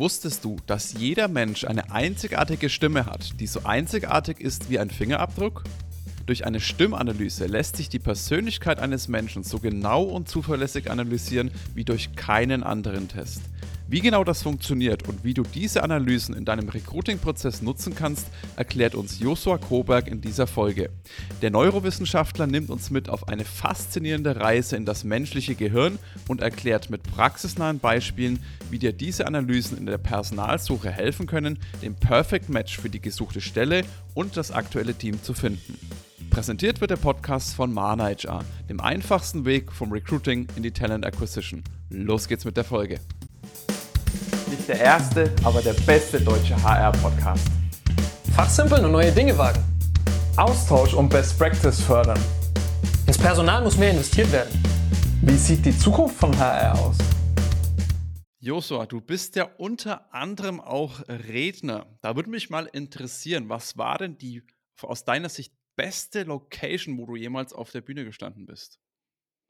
Wusstest du, dass jeder Mensch eine einzigartige Stimme hat, die so einzigartig ist wie ein Fingerabdruck? Durch eine Stimmanalyse lässt sich die Persönlichkeit eines Menschen so genau und zuverlässig analysieren wie durch keinen anderen Test. Wie genau das funktioniert und wie du diese Analysen in deinem Recruiting-Prozess nutzen kannst, erklärt uns Josua Koberg in dieser Folge. Der Neurowissenschaftler nimmt uns mit auf eine faszinierende Reise in das menschliche Gehirn und erklärt mit praxisnahen Beispielen, wie dir diese Analysen in der Personalsuche helfen können, den Perfect Match für die gesuchte Stelle und das aktuelle Team zu finden. Präsentiert wird der Podcast von Mana HR, dem einfachsten Weg vom Recruiting in die Talent Acquisition. Los geht's mit der Folge der erste, aber der beste deutsche HR-Podcast. Fachsimpeln und neue Dinge wagen. Austausch und Best Practice fördern. Ins Personal muss mehr investiert werden. Wie sieht die Zukunft von HR aus? Josua, du bist ja unter anderem auch Redner. Da würde mich mal interessieren, was war denn die aus deiner Sicht beste Location, wo du jemals auf der Bühne gestanden bist?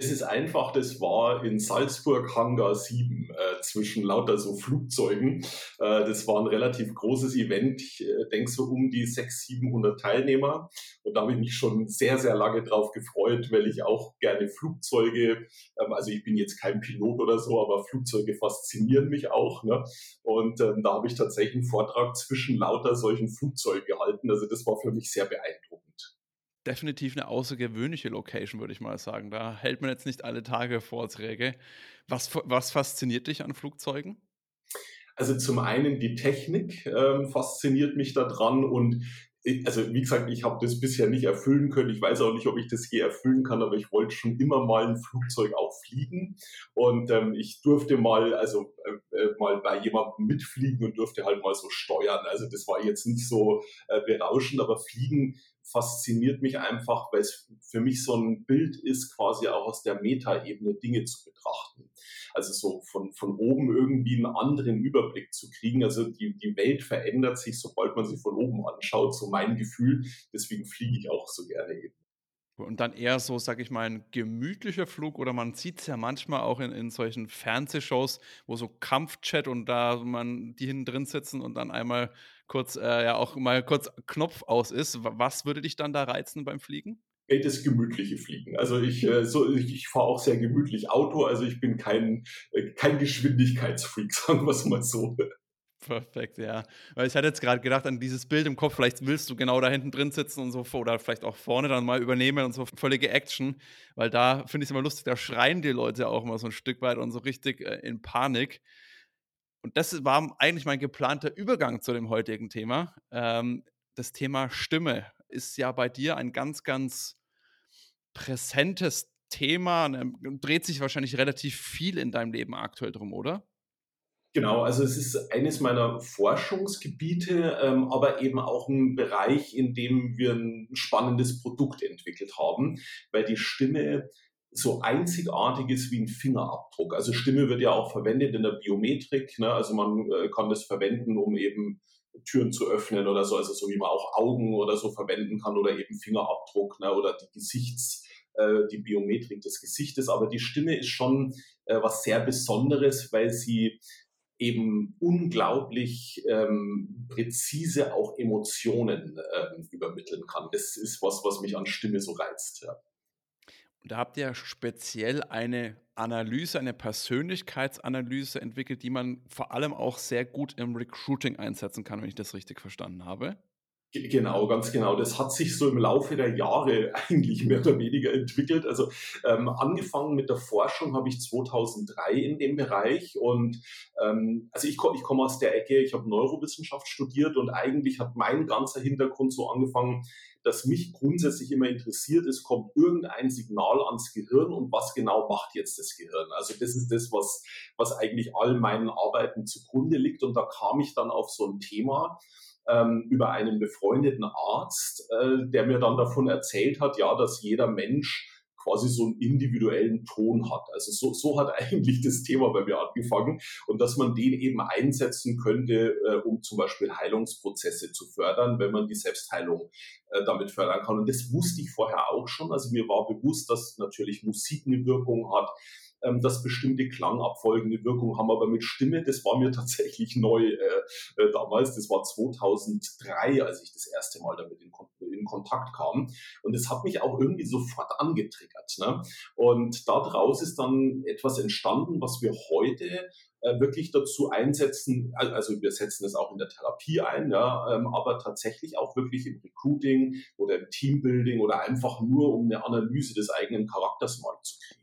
Es ist einfach, das war in Salzburg Hangar 7 äh, zwischen lauter so Flugzeugen. Äh, das war ein relativ großes Event. Ich äh, denke so um die 600, 700 Teilnehmer. Und da habe ich mich schon sehr, sehr lange drauf gefreut, weil ich auch gerne Flugzeuge, ähm, also ich bin jetzt kein Pilot oder so, aber Flugzeuge faszinieren mich auch. Ne? Und ähm, da habe ich tatsächlich einen Vortrag zwischen lauter solchen Flugzeugen gehalten. Also das war für mich sehr beeindruckend definitiv eine außergewöhnliche Location, würde ich mal sagen. Da hält man jetzt nicht alle Tage Vorträge. Was, was fasziniert dich an Flugzeugen? Also zum einen die Technik ähm, fasziniert mich daran und also wie gesagt, ich habe das bisher nicht erfüllen können. Ich weiß auch nicht, ob ich das je erfüllen kann, aber ich wollte schon immer mal ein Flugzeug auch fliegen. Und ähm, ich durfte mal, also äh, äh, mal bei jemandem mitfliegen und durfte halt mal so steuern. Also das war jetzt nicht so äh, berauschend, aber Fliegen fasziniert mich einfach, weil es für mich so ein Bild ist, quasi auch aus der Metaebene Dinge zu betrachten. Also so von, von oben irgendwie einen anderen Überblick zu kriegen. Also die, die Welt verändert sich, sobald man sie von oben anschaut, so mein Gefühl. Deswegen fliege ich auch so gerne eben. Und dann eher so, sag ich mal, ein gemütlicher Flug oder man sieht es ja manchmal auch in, in solchen Fernsehshows, wo so Kampfchat und da man die hinten drin sitzen und dann einmal kurz, äh, ja auch mal kurz Knopf aus ist. Was würde dich dann da reizen beim Fliegen? das gemütliche Fliegen. Also ich, äh, so, ich, ich fahre auch sehr gemütlich Auto, also ich bin kein, äh, kein Geschwindigkeitsfreak, sagen wir es mal so. Perfekt, ja. Weil ich hatte jetzt gerade gedacht an dieses Bild im Kopf, vielleicht willst du genau da hinten drin sitzen und so, oder vielleicht auch vorne dann mal übernehmen und so völlige Action, weil da finde ich es immer lustig, da schreien die Leute auch mal so ein Stück weit und so richtig äh, in Panik. Und das war eigentlich mein geplanter Übergang zu dem heutigen Thema. Ähm, das Thema Stimme ist ja bei dir ein ganz, ganz präsentes Thema. Ne, dreht sich wahrscheinlich relativ viel in deinem Leben aktuell drum, oder? Genau, also es ist eines meiner Forschungsgebiete, ähm, aber eben auch ein Bereich, in dem wir ein spannendes Produkt entwickelt haben, weil die Stimme so einzigartig ist wie ein Fingerabdruck. Also Stimme wird ja auch verwendet in der Biometrik, ne? also man äh, kann das verwenden, um eben Türen zu öffnen oder so, also so wie man auch Augen oder so verwenden kann oder eben Fingerabdruck ne? oder die Gesichts äh, die Biometrik des Gesichtes, aber die Stimme ist schon äh, was sehr Besonderes, weil sie eben unglaublich ähm, präzise auch Emotionen ähm, übermitteln kann. Das ist was, was mich an Stimme so reizt. Ja. Und da habt ihr speziell eine Analyse, eine Persönlichkeitsanalyse entwickelt, die man vor allem auch sehr gut im Recruiting einsetzen kann, wenn ich das richtig verstanden habe. Genau, ganz genau. Das hat sich so im Laufe der Jahre eigentlich mehr oder weniger entwickelt. Also ähm, angefangen mit der Forschung habe ich 2003 in dem Bereich und ähm, also ich, ich komme aus der Ecke, ich habe Neurowissenschaft studiert und eigentlich hat mein ganzer Hintergrund so angefangen, dass mich grundsätzlich immer interessiert ist, kommt irgendein Signal ans Gehirn und was genau macht jetzt das Gehirn? Also das ist das, was, was eigentlich all meinen Arbeiten zugrunde liegt und da kam ich dann auf so ein Thema, ähm, über einen befreundeten Arzt, äh, der mir dann davon erzählt hat, ja, dass jeder Mensch quasi so einen individuellen Ton hat. Also so, so hat eigentlich das Thema bei mir angefangen und dass man den eben einsetzen könnte, äh, um zum Beispiel Heilungsprozesse zu fördern, wenn man die Selbstheilung äh, damit fördern kann. Und das wusste ich vorher auch schon. Also mir war bewusst, dass natürlich Musik eine Wirkung hat, ähm, dass bestimmte Klangabfolgen eine Wirkung haben. Aber mit Stimme, das war mir tatsächlich neu äh, äh, damals. Das war 2003, als ich das erste Mal damit in, in Kontakt kam. Und das hat mich auch irgendwie sofort angetriggert. Ne? Und daraus ist dann etwas entstanden, was wir heute äh, wirklich dazu einsetzen, also wir setzen es auch in der Therapie ein, ja, ähm, aber tatsächlich auch wirklich im Recruiting oder im Teambuilding oder einfach nur um eine Analyse des eigenen Charakters mal zu kriegen.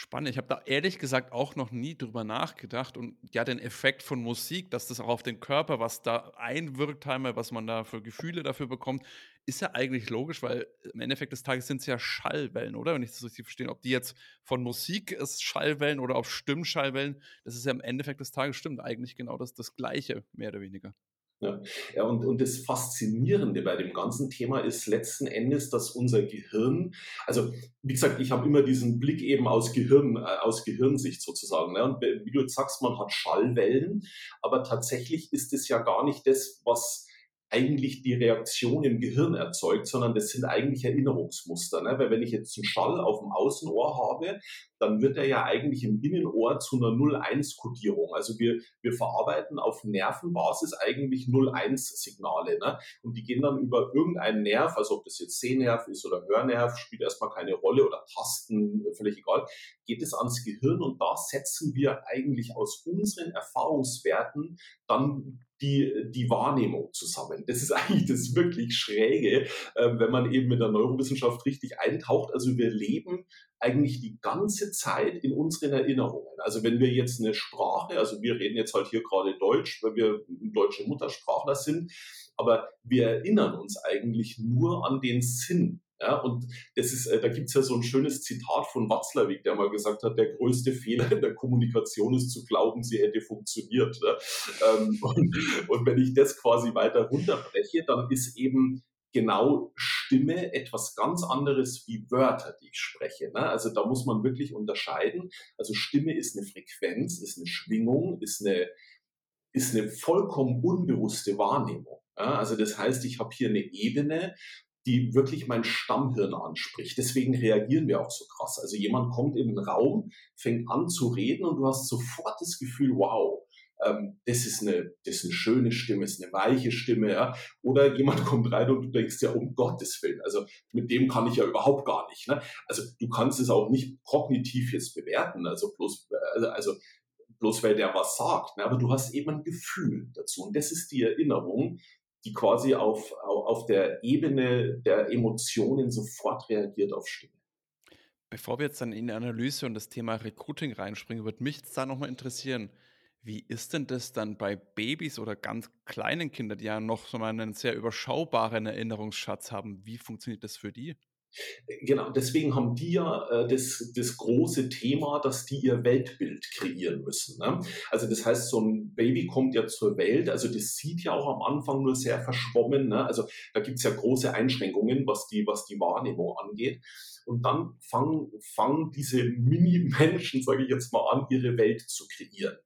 Spannend. Ich habe da ehrlich gesagt auch noch nie drüber nachgedacht und ja, den Effekt von Musik, dass das auch auf den Körper, was da einwirkt, einmal, was man da für Gefühle dafür bekommt, ist ja eigentlich logisch, weil im Endeffekt des Tages sind es ja Schallwellen, oder? Wenn ich das richtig verstehe, ob die jetzt von Musik ist Schallwellen oder auf Stimmschallwellen, das ist ja im Endeffekt des Tages stimmt eigentlich genau das, das Gleiche, mehr oder weniger. Ja, ja und, und das Faszinierende bei dem ganzen Thema ist letzten Endes, dass unser Gehirn, also wie gesagt, ich habe immer diesen Blick eben aus Gehirn, äh, aus Gehirnsicht sozusagen. Ne? Und wie du jetzt sagst, man hat Schallwellen, aber tatsächlich ist es ja gar nicht das, was eigentlich die Reaktion im Gehirn erzeugt, sondern das sind eigentlich Erinnerungsmuster. Ne? Weil wenn ich jetzt einen Schall auf dem Außenohr habe, dann wird er ja eigentlich im Innenohr zu einer 0-1-Kodierung. Also wir, wir verarbeiten auf Nervenbasis eigentlich 0-1-Signale. Ne? Und die gehen dann über irgendeinen Nerv, also ob das jetzt Sehnerv ist oder Hörnerv, spielt erstmal keine Rolle oder Tasten, völlig egal, geht es ans Gehirn und da setzen wir eigentlich aus unseren Erfahrungswerten dann die, die Wahrnehmung zusammen. Das ist eigentlich das wirklich Schräge, äh, wenn man eben mit der Neurowissenschaft richtig eintaucht. Also wir leben eigentlich die ganze Zeit in unseren Erinnerungen. Also wenn wir jetzt eine Sprache, also wir reden jetzt halt hier gerade Deutsch, weil wir deutsche Muttersprachler sind, aber wir erinnern uns eigentlich nur an den Sinn ja, und das ist, äh, da gibt's ja so ein schönes Zitat von Watzlawick, der mal gesagt hat, der größte Fehler in der Kommunikation ist zu glauben, sie hätte funktioniert. Ne? Ähm, und, und wenn ich das quasi weiter runterbreche, dann ist eben genau Stimme etwas ganz anderes wie Wörter, die ich spreche. Ne? Also da muss man wirklich unterscheiden. Also Stimme ist eine Frequenz, ist eine Schwingung, ist eine, ist eine vollkommen unbewusste Wahrnehmung. Ja? Also das heißt, ich habe hier eine Ebene, die wirklich mein Stammhirn anspricht. Deswegen reagieren wir auch so krass. Also jemand kommt in den Raum, fängt an zu reden und du hast sofort das Gefühl, wow, ähm, das, ist eine, das ist eine schöne Stimme, ist eine weiche Stimme. Ja? Oder jemand kommt rein und du denkst ja, um Gottes Willen, also mit dem kann ich ja überhaupt gar nicht. Ne? Also du kannst es auch nicht kognitiv jetzt bewerten, also bloß, also, also bloß weil der was sagt. Ne? Aber du hast eben ein Gefühl dazu. Und das ist die Erinnerung, die quasi auf, auf der Ebene der Emotionen sofort reagiert auf Stimme. Bevor wir jetzt dann in die Analyse und das Thema Recruiting reinspringen, würde mich jetzt da nochmal interessieren, wie ist denn das dann bei Babys oder ganz kleinen Kindern, die ja noch so einen sehr überschaubaren Erinnerungsschatz haben? Wie funktioniert das für die? Genau, deswegen haben die ja äh, das, das große Thema, dass die ihr Weltbild kreieren müssen. Ne? Also das heißt, so ein Baby kommt ja zur Welt, also das sieht ja auch am Anfang nur sehr verschwommen. Ne? Also da gibt's ja große Einschränkungen, was die, was die Wahrnehmung angeht. Und dann fangen, fangen diese Mini-Menschen, sage ich jetzt mal an, ihre Welt zu kreieren.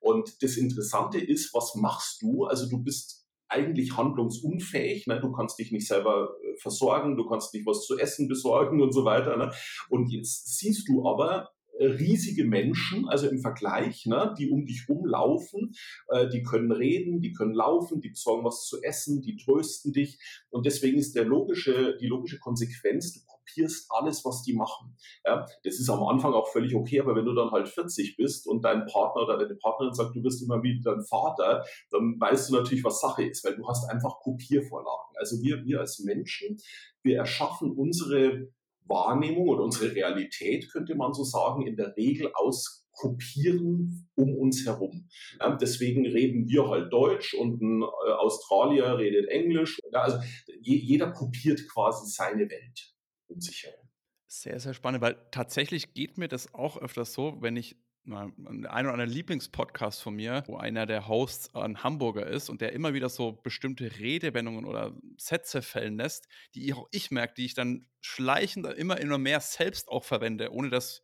Und das Interessante ist, was machst du? Also du bist eigentlich handlungsunfähig. Ne? Du kannst dich nicht selber äh, versorgen, du kannst nicht was zu essen besorgen und so weiter. Ne? Und jetzt siehst du aber äh, riesige Menschen, also im Vergleich, ne, die um dich rumlaufen, äh, die können reden, die können laufen, die besorgen was zu essen, die trösten dich. Und deswegen ist der logische, die logische Konsequenz, du kopierst alles, was die machen. Ja, das ist am Anfang auch völlig okay, aber wenn du dann halt 40 bist und dein Partner oder deine Partnerin sagt, du bist immer wie dein Vater, dann weißt du natürlich, was Sache ist, weil du hast einfach Kopiervorlagen. Also wir, wir als Menschen, wir erschaffen unsere Wahrnehmung oder unsere Realität, könnte man so sagen, in der Regel aus kopieren um uns herum. Ja, deswegen reden wir halt Deutsch und ein äh, Australier redet Englisch. Ja, also je, jeder kopiert quasi seine Welt sich herum. Sehr, sehr spannend, weil tatsächlich geht mir das auch öfters so, wenn ich ein oder anderen Lieblingspodcast von mir, wo einer der Hosts ein Hamburger ist und der immer wieder so bestimmte Redewendungen oder Sätze fällen lässt, die auch ich merke, die ich dann schleichend immer immer mehr selbst auch verwende, ohne dass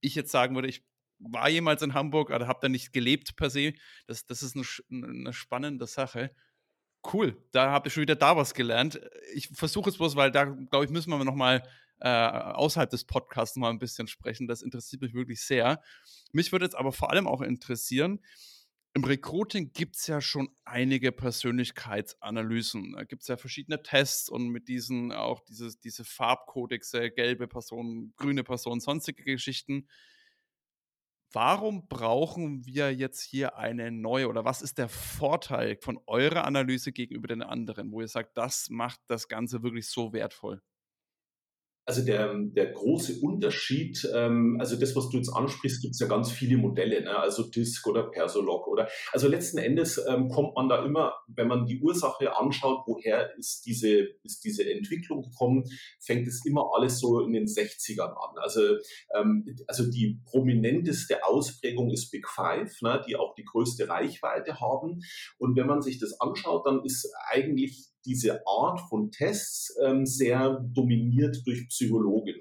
ich jetzt sagen würde, ich war jemals in Hamburg, aber habe da nicht gelebt per se. Das, das ist eine, eine spannende Sache. Cool, da habe ich schon wieder da was gelernt. Ich versuche es bloß, weil da, glaube ich, müssen wir nochmal äh, außerhalb des Podcasts mal ein bisschen sprechen. Das interessiert mich wirklich sehr. Mich würde jetzt aber vor allem auch interessieren, im Recruiting gibt es ja schon einige Persönlichkeitsanalysen. Da gibt es ja verschiedene Tests und mit diesen auch dieses, diese Farbkodexe, gelbe Personen, grüne Personen, sonstige Geschichten. Warum brauchen wir jetzt hier eine neue oder was ist der Vorteil von eurer Analyse gegenüber den anderen, wo ihr sagt, das macht das Ganze wirklich so wertvoll? Also der, der große Unterschied, ähm, also das, was du jetzt ansprichst, gibt es ja ganz viele Modelle, ne? also Disk oder Persolog oder also letzten Endes ähm, kommt man da immer, wenn man die Ursache anschaut, woher ist diese, ist diese Entwicklung gekommen, fängt es immer alles so in den 60ern an. Also, ähm, also die prominenteste Ausprägung ist Big Five, ne? die auch die größte Reichweite haben. Und wenn man sich das anschaut, dann ist eigentlich diese Art von Tests ähm, sehr dominiert durch Psychologen.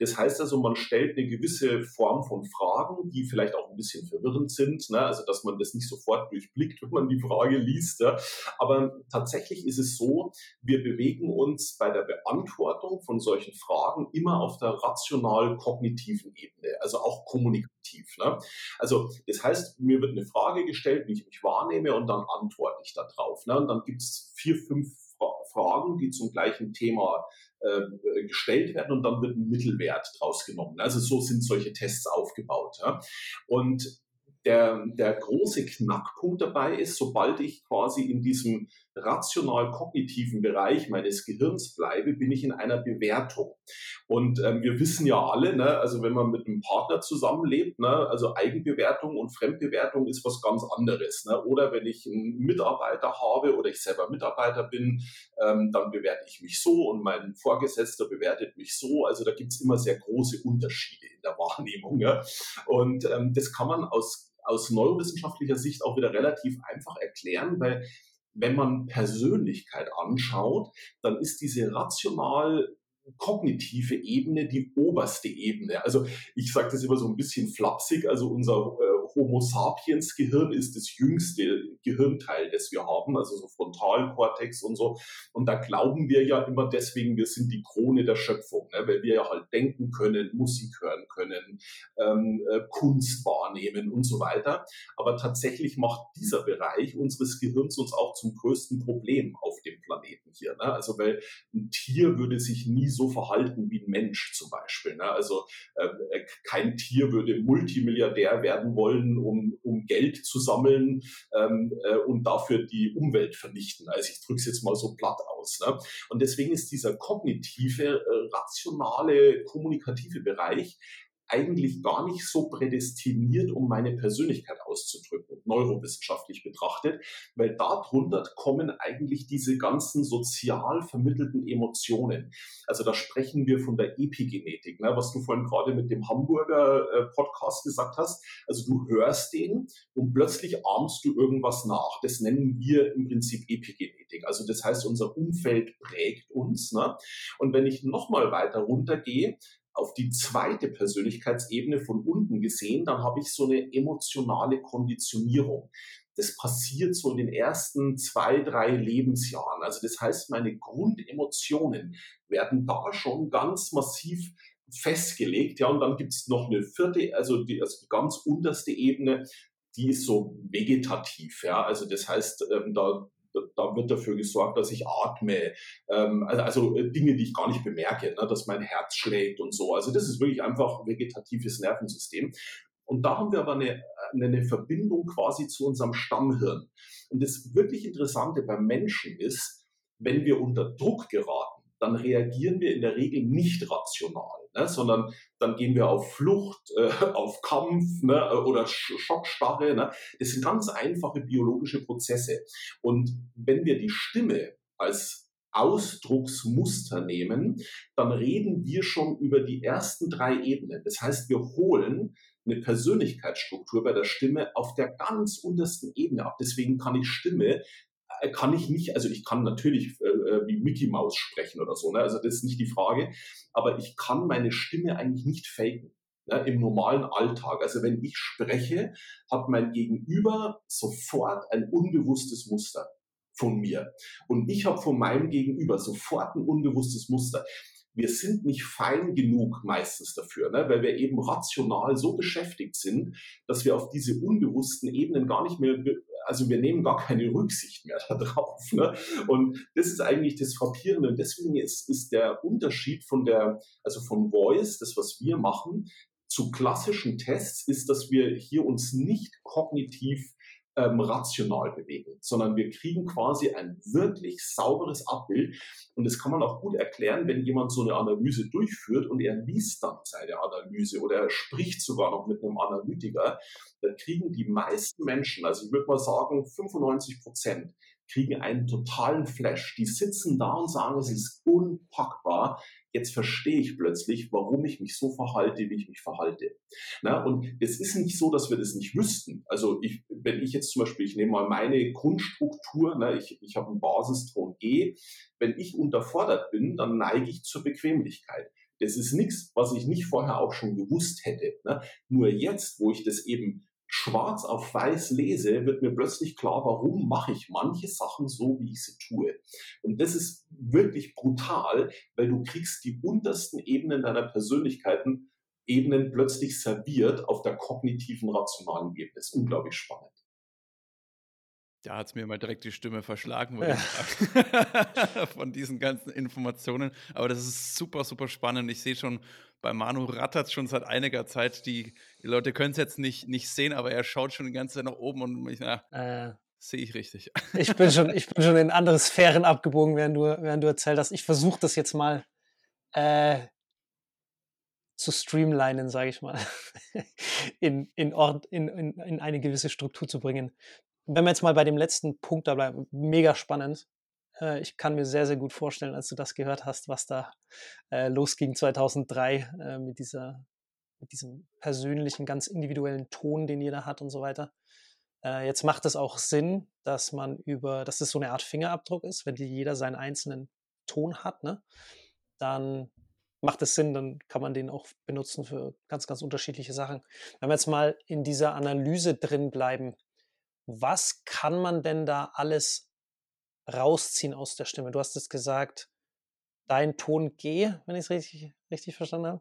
Das heißt also, man stellt eine gewisse Form von Fragen, die vielleicht auch ein bisschen verwirrend sind, ne? also dass man das nicht sofort durchblickt, wenn man die Frage liest. Ja? Aber tatsächlich ist es so, wir bewegen uns bei der Beantwortung von solchen Fragen immer auf der rational-kognitiven Ebene, also auch kommunikativ. Ne? Also das heißt, mir wird eine Frage gestellt, wie ich mich wahrnehme und dann antworte ich darauf. Ne? Und dann gibt es vier, fünf Fragen, die zum gleichen Thema äh, gestellt werden und dann wird ein Mittelwert draus genommen. Also so sind solche Tests aufgebaut. Ja. Und der, der große Knackpunkt dabei ist, sobald ich quasi in diesem rational-kognitiven Bereich meines Gehirns bleibe, bin ich in einer Bewertung. Und ähm, wir wissen ja alle, ne, also wenn man mit einem Partner zusammenlebt, ne, also Eigenbewertung und Fremdbewertung ist was ganz anderes. Ne? Oder wenn ich einen Mitarbeiter habe oder ich selber Mitarbeiter bin, ähm, dann bewerte ich mich so und mein Vorgesetzter bewertet mich so. Also da gibt's immer sehr große Unterschiede in der Wahrnehmung. Ja? Und ähm, das kann man aus aus neurowissenschaftlicher Sicht auch wieder relativ einfach erklären, weil wenn man Persönlichkeit anschaut, dann ist diese rational kognitive Ebene die oberste Ebene. Also ich sage das immer so ein bisschen flapsig, also unser äh, Homo sapiens Gehirn ist das jüngste Gehirnteil, das wir haben, also so Frontalkortex und so. Und da glauben wir ja immer deswegen, wir sind die Krone der Schöpfung, ne? weil wir ja halt denken können, Musik hören können, ähm, äh, Kunst wahrnehmen und so weiter. Aber tatsächlich macht dieser Bereich unseres Gehirns uns auch zum größten Problem auf dem Planeten hier. Ne? Also weil ein Tier würde sich nie so verhalten wie ein Mensch zum Beispiel. Ne? Also ähm, äh, kein Tier würde Multimilliardär werden wollen, um, um Geld zu sammeln ähm, äh, und dafür die Umwelt vernichten. Also ich drücke es jetzt mal so platt aus. Ne? Und deswegen ist dieser kognitive, äh, rationale, kommunikative Bereich eigentlich gar nicht so prädestiniert, um meine Persönlichkeit auszudrücken, neurowissenschaftlich betrachtet, weil darunter kommen eigentlich diese ganzen sozial vermittelten Emotionen. Also da sprechen wir von der Epigenetik, ne, was du vorhin gerade mit dem Hamburger äh, Podcast gesagt hast. Also du hörst den und plötzlich ahmst du irgendwas nach. Das nennen wir im Prinzip Epigenetik. Also das heißt, unser Umfeld prägt uns. Ne? Und wenn ich nochmal weiter runtergehe, auf die zweite Persönlichkeitsebene von unten gesehen, dann habe ich so eine emotionale Konditionierung. Das passiert so in den ersten zwei, drei Lebensjahren. Also das heißt, meine Grundemotionen werden da schon ganz massiv festgelegt. Ja, und dann gibt es noch eine vierte, also die, also die ganz unterste Ebene, die ist so vegetativ. Ja, also das heißt, ähm, da da wird dafür gesorgt, dass ich atme. Ähm, also, also äh, Dinge, die ich gar nicht bemerke, ne, dass mein Herz schlägt und so. Also das ist wirklich einfach vegetatives Nervensystem. Und da haben wir aber eine, eine Verbindung quasi zu unserem Stammhirn. Und das wirklich Interessante beim Menschen ist, wenn wir unter Druck geraten, dann reagieren wir in der Regel nicht rational, ne, sondern dann gehen wir auf Flucht, äh, auf Kampf ne, oder Schockstarre. Ne. Das sind ganz einfache biologische Prozesse. Und wenn wir die Stimme als Ausdrucksmuster nehmen, dann reden wir schon über die ersten drei Ebenen. Das heißt, wir holen eine Persönlichkeitsstruktur bei der Stimme auf der ganz untersten Ebene ab. Deswegen kann ich Stimme äh, kann ich nicht, also ich kann natürlich äh, äh, wie Mickey Mouse sprechen oder so, ne? also das ist nicht die Frage, aber ich kann meine Stimme eigentlich nicht faken. Ne, im normalen Alltag. Also wenn ich spreche, hat mein Gegenüber sofort ein unbewusstes Muster von mir. Und ich habe von meinem Gegenüber sofort ein unbewusstes Muster. wir sind nicht fein genug meistens dafür, ne? weil wir eben rational so beschäftigt sind, dass wir auf diese unbewussten Ebenen gar nicht mehr, also wir nehmen gar keine Rücksicht mehr darauf. Ne? Und das ist eigentlich das Frappierende. Und deswegen ist, ist der Unterschied von der, also von Voice, das, was wir machen, zu klassischen Tests, ist, dass wir hier uns nicht kognitiv ähm, rational bewegen, sondern wir kriegen quasi ein wirklich sauberes Abbild. Und das kann man auch gut erklären, wenn jemand so eine Analyse durchführt und er liest dann seine Analyse oder er spricht sogar noch mit einem Analytiker, dann kriegen die meisten Menschen, also ich würde mal sagen 95 Prozent, kriegen einen totalen Flash. Die sitzen da und sagen, es ist unpackbar. Jetzt verstehe ich plötzlich, warum ich mich so verhalte, wie ich mich verhalte. Na, und es ist nicht so, dass wir das nicht wüssten. Also ich, wenn ich jetzt zum Beispiel, ich nehme mal meine Grundstruktur, ne, ich, ich habe einen Basiston G. Wenn ich unterfordert bin, dann neige ich zur Bequemlichkeit. Das ist nichts, was ich nicht vorher auch schon gewusst hätte. Ne? Nur jetzt, wo ich das eben schwarz auf weiß lese, wird mir plötzlich klar, warum mache ich manche Sachen so, wie ich sie tue. Und das ist wirklich brutal, weil du kriegst die untersten Ebenen deiner Persönlichkeiten Ebenen plötzlich serviert auf der kognitiven, rationalen Ebene. Das ist unglaublich spannend. Da hat es mir mal direkt die Stimme verschlagen ja. von diesen ganzen Informationen. Aber das ist super, super spannend. Ich sehe schon, bei Manu rattert schon seit einiger Zeit. Die, die Leute können es jetzt nicht, nicht sehen, aber er schaut schon die ganze Zeit nach oben und ich, na, äh, sehe ich richtig. ich, bin schon, ich bin schon in andere Sphären abgebogen, während du, während du erzählt hast. Ich versuche das jetzt mal äh, zu streamlinen, sage ich mal, in, in, Ort, in, in, in eine gewisse Struktur zu bringen wenn wir jetzt mal bei dem letzten Punkt da bleiben, mega spannend. Äh, ich kann mir sehr, sehr gut vorstellen, als du das gehört hast, was da äh, losging 2003 äh, mit, dieser, mit diesem persönlichen, ganz individuellen Ton, den jeder hat und so weiter. Äh, jetzt macht es auch Sinn, dass man über, dass es so eine Art Fingerabdruck ist, wenn jeder seinen einzelnen Ton hat, ne? dann macht es Sinn, dann kann man den auch benutzen für ganz, ganz unterschiedliche Sachen. Wenn wir jetzt mal in dieser Analyse drin bleiben, was kann man denn da alles rausziehen aus der Stimme? Du hast es gesagt, dein Ton G, wenn ich es richtig, richtig verstanden habe.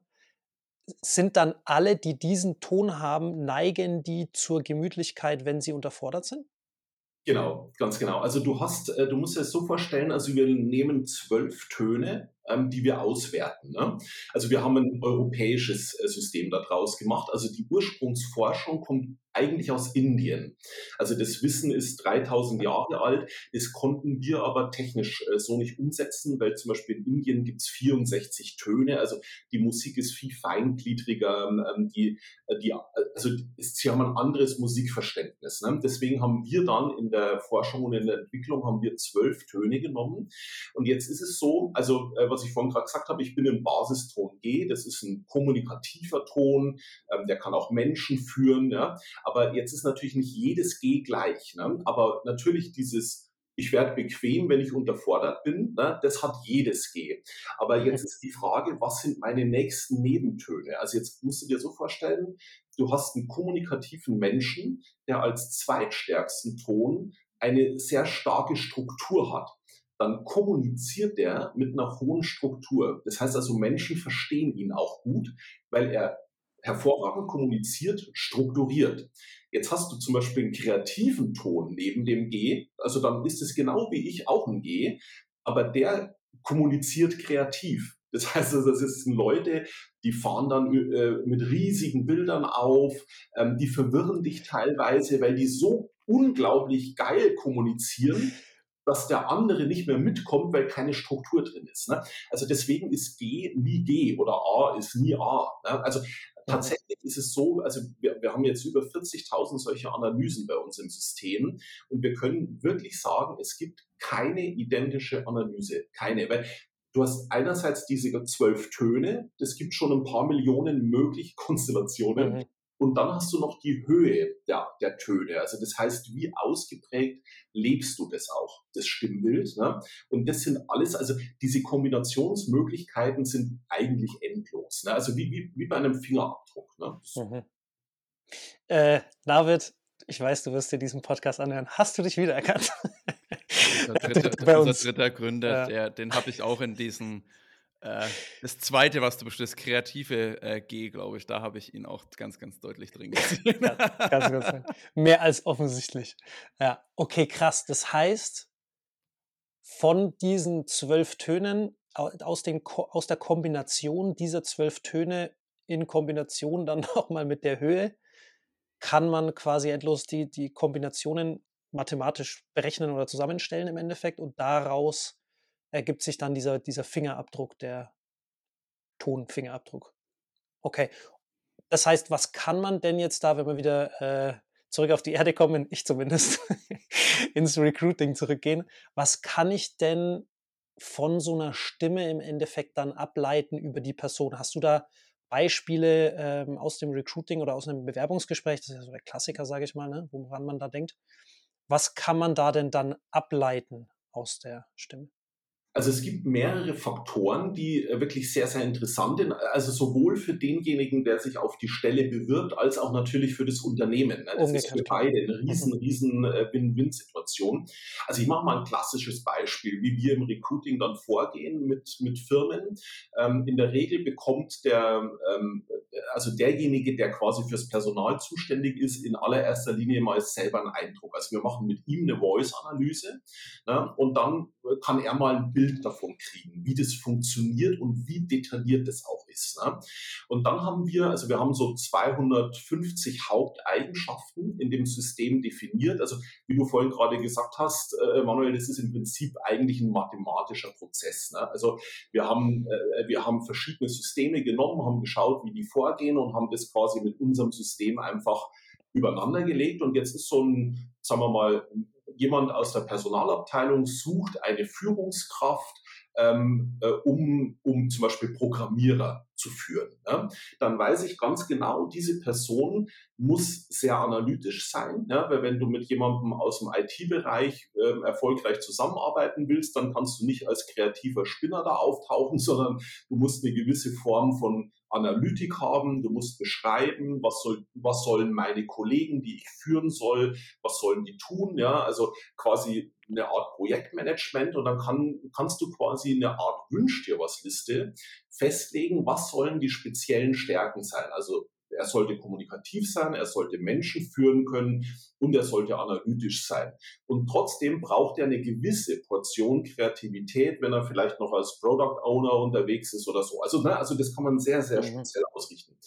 Sind dann alle, die diesen Ton haben, neigen die zur Gemütlichkeit, wenn sie unterfordert sind? Genau, ganz genau. Also du hast, äh, du musst dir das so vorstellen, also wir nehmen zwölf Töne die wir auswerten. Ne? Also wir haben ein europäisches äh, System daraus gemacht. Also die Ursprungsforschung kommt eigentlich aus Indien. Also das Wissen ist 3000 Jahre alt. Das konnten wir aber technisch äh, so nicht umsetzen, weil zum Beispiel in Indien gibt es 64 Töne. Also die Musik ist viel feingliedriger. Ähm, die, äh, die, also sie haben ein anderes Musikverständnis. Ne? Deswegen haben wir dann in der Forschung und in der Entwicklung haben wir zwölf Töne genommen. Und jetzt ist es so, also was ich vorhin gerade gesagt habe, ich bin im Basiston G, das ist ein kommunikativer Ton, ähm, der kann auch Menschen führen, ja. Aber jetzt ist natürlich nicht jedes G gleich. Ne? Aber natürlich dieses ich werde bequem, wenn ich unterfordert bin. Ne? Das hat jedes G. Aber jetzt ist die Frage, was sind meine nächsten Nebentöne? Also jetzt musst du dir so vorstellen, du hast einen kommunikativen Menschen, der als zweitstärksten Ton eine sehr starke Struktur hat dann kommuniziert er mit einer hohen Struktur. Das heißt also, Menschen verstehen ihn auch gut, weil er hervorragend kommuniziert, strukturiert. Jetzt hast du zum Beispiel einen kreativen Ton neben dem G, also dann ist es genau wie ich auch ein G, aber der kommuniziert kreativ. Das heißt, also, das sind Leute, die fahren dann äh, mit riesigen Bildern auf, ähm, die verwirren dich teilweise, weil die so unglaublich geil kommunizieren, dass der andere nicht mehr mitkommt, weil keine Struktur drin ist. Ne? Also deswegen ist G nie G oder A ist nie A. Ne? Also tatsächlich ist es so, also wir, wir haben jetzt über 40.000 solche Analysen bei uns im System und wir können wirklich sagen, es gibt keine identische Analyse. Keine. Weil Du hast einerseits diese zwölf Töne, es gibt schon ein paar Millionen mögliche Konstellationen. Mhm. Und dann hast du noch die Höhe der, der Töne. Also das heißt, wie ausgeprägt lebst du das auch, das Stimmbild. Ne? Und das sind alles, also diese Kombinationsmöglichkeiten sind eigentlich endlos. Ne? Also wie, wie, wie bei einem Fingerabdruck. Ne? Mhm. Äh, David, ich weiß, du wirst dir diesen Podcast anhören. Hast du dich wiedererkannt? Unser dritter, unser dritter Gründer, ja. der, den habe ich auch in diesen Äh, das zweite, was du bestimmt, das kreative äh, G, glaube ich, da habe ich ihn auch ganz, ganz deutlich drin gesehen. ganz, ganz, ganz, mehr als offensichtlich. Ja, okay, krass. Das heißt, von diesen zwölf Tönen, aus, den, aus der Kombination dieser zwölf Töne in Kombination dann nochmal mit der Höhe, kann man quasi endlos die, die Kombinationen mathematisch berechnen oder zusammenstellen im Endeffekt und daraus ergibt sich dann dieser, dieser Fingerabdruck, der Tonfingerabdruck. Okay. Das heißt, was kann man denn jetzt da, wenn wir wieder äh, zurück auf die Erde kommen, ich zumindest, ins Recruiting zurückgehen, was kann ich denn von so einer Stimme im Endeffekt dann ableiten über die Person? Hast du da Beispiele ähm, aus dem Recruiting oder aus einem Bewerbungsgespräch? Das ist ja so der Klassiker, sage ich mal, ne? woran man da denkt. Was kann man da denn dann ableiten aus der Stimme? Also es gibt mehrere Faktoren, die äh, wirklich sehr, sehr interessant sind. Also sowohl für denjenigen, der sich auf die Stelle bewirbt, als auch natürlich für das Unternehmen. Ne? Das ist für beide eine riesen, mhm. riesen äh, Win-Win-Situation. Also ich mache mal ein klassisches Beispiel, wie wir im Recruiting dann vorgehen mit, mit Firmen. Ähm, in der Regel bekommt der, ähm, also derjenige, der quasi fürs Personal zuständig ist, in allererster Linie mal selber einen Eindruck. Also wir machen mit ihm eine Voice-Analyse ne? und dann kann er mal ein Bild Bild davon kriegen, wie das funktioniert und wie detailliert das auch ist. Ne? Und dann haben wir, also wir haben so 250 Haupteigenschaften in dem System definiert. Also wie du vorhin gerade gesagt hast, äh, Manuel, das ist im Prinzip eigentlich ein mathematischer Prozess. Ne? Also wir haben, äh, wir haben verschiedene Systeme genommen, haben geschaut, wie die vorgehen und haben das quasi mit unserem System einfach übereinander gelegt. Und jetzt ist so ein, sagen wir mal, jemand aus der Personalabteilung sucht eine Führungskraft, ähm, äh, um, um zum Beispiel Programmierer zu führen. Ja? Dann weiß ich ganz genau, diese Person muss sehr analytisch sein, ja? weil wenn du mit jemandem aus dem IT-Bereich äh, erfolgreich zusammenarbeiten willst, dann kannst du nicht als kreativer Spinner da auftauchen, sondern du musst eine gewisse Form von Analytik haben, du musst beschreiben, was, soll, was sollen meine Kollegen, die ich führen soll, was sollen die tun, ja, also quasi eine Art Projektmanagement und dann kann, kannst du quasi eine Art Wünsch dir was Liste festlegen, was sollen die speziellen Stärken sein. Also er sollte kommunikativ sein, er sollte Menschen führen können und er sollte analytisch sein. Und trotzdem braucht er eine gewisse Portion Kreativität, wenn er vielleicht noch als Product Owner unterwegs ist oder so. Also, ne, also das kann man sehr, sehr mhm. speziell ausrichten.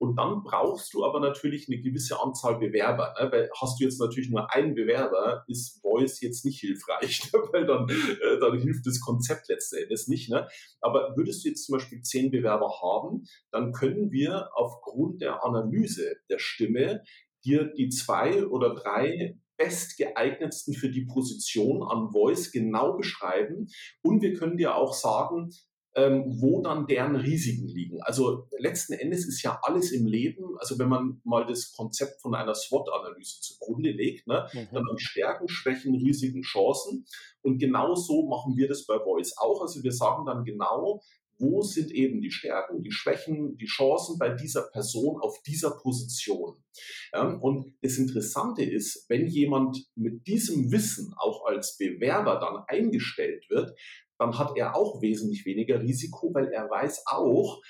Und dann brauchst du aber natürlich eine gewisse Anzahl Bewerber. Ne? Weil hast du jetzt natürlich nur einen Bewerber, ist Voice jetzt nicht hilfreich, ne? weil dann, äh, dann hilft das Konzept letzten Endes nicht. Ne? Aber würdest du jetzt zum Beispiel zehn Bewerber haben, dann können wir aufgrund der Analyse der Stimme dir die zwei oder drei bestgeeignetsten für die Position an Voice genau beschreiben. Und wir können dir auch sagen, ähm, wo dann deren Risiken liegen. Also letzten Endes ist ja alles im Leben, also wenn man mal das Konzept von einer SWOT-Analyse zugrunde legt, ne, mhm. dann haben Stärken, Schwächen, Risiken, Chancen. Und genau so machen wir das bei Voice auch. Also wir sagen dann genau, wo sind eben die Stärken, die Schwächen, die Chancen bei dieser Person auf dieser Position. Und das Interessante ist, wenn jemand mit diesem Wissen auch als Bewerber dann eingestellt wird, dann hat er auch wesentlich weniger Risiko, weil er weiß auch,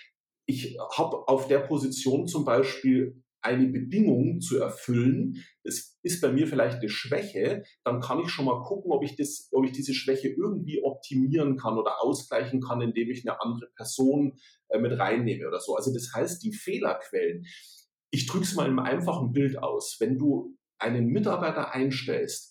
ich habe auf der Position zum Beispiel eine Bedingung zu erfüllen, das ist bei mir vielleicht eine Schwäche, dann kann ich schon mal gucken, ob ich, das, ob ich diese Schwäche irgendwie optimieren kann oder ausgleichen kann, indem ich eine andere Person äh, mit reinnehme oder so. Also das heißt, die Fehlerquellen, ich drücke es mal in einem einfachen Bild aus. Wenn du einen Mitarbeiter einstellst,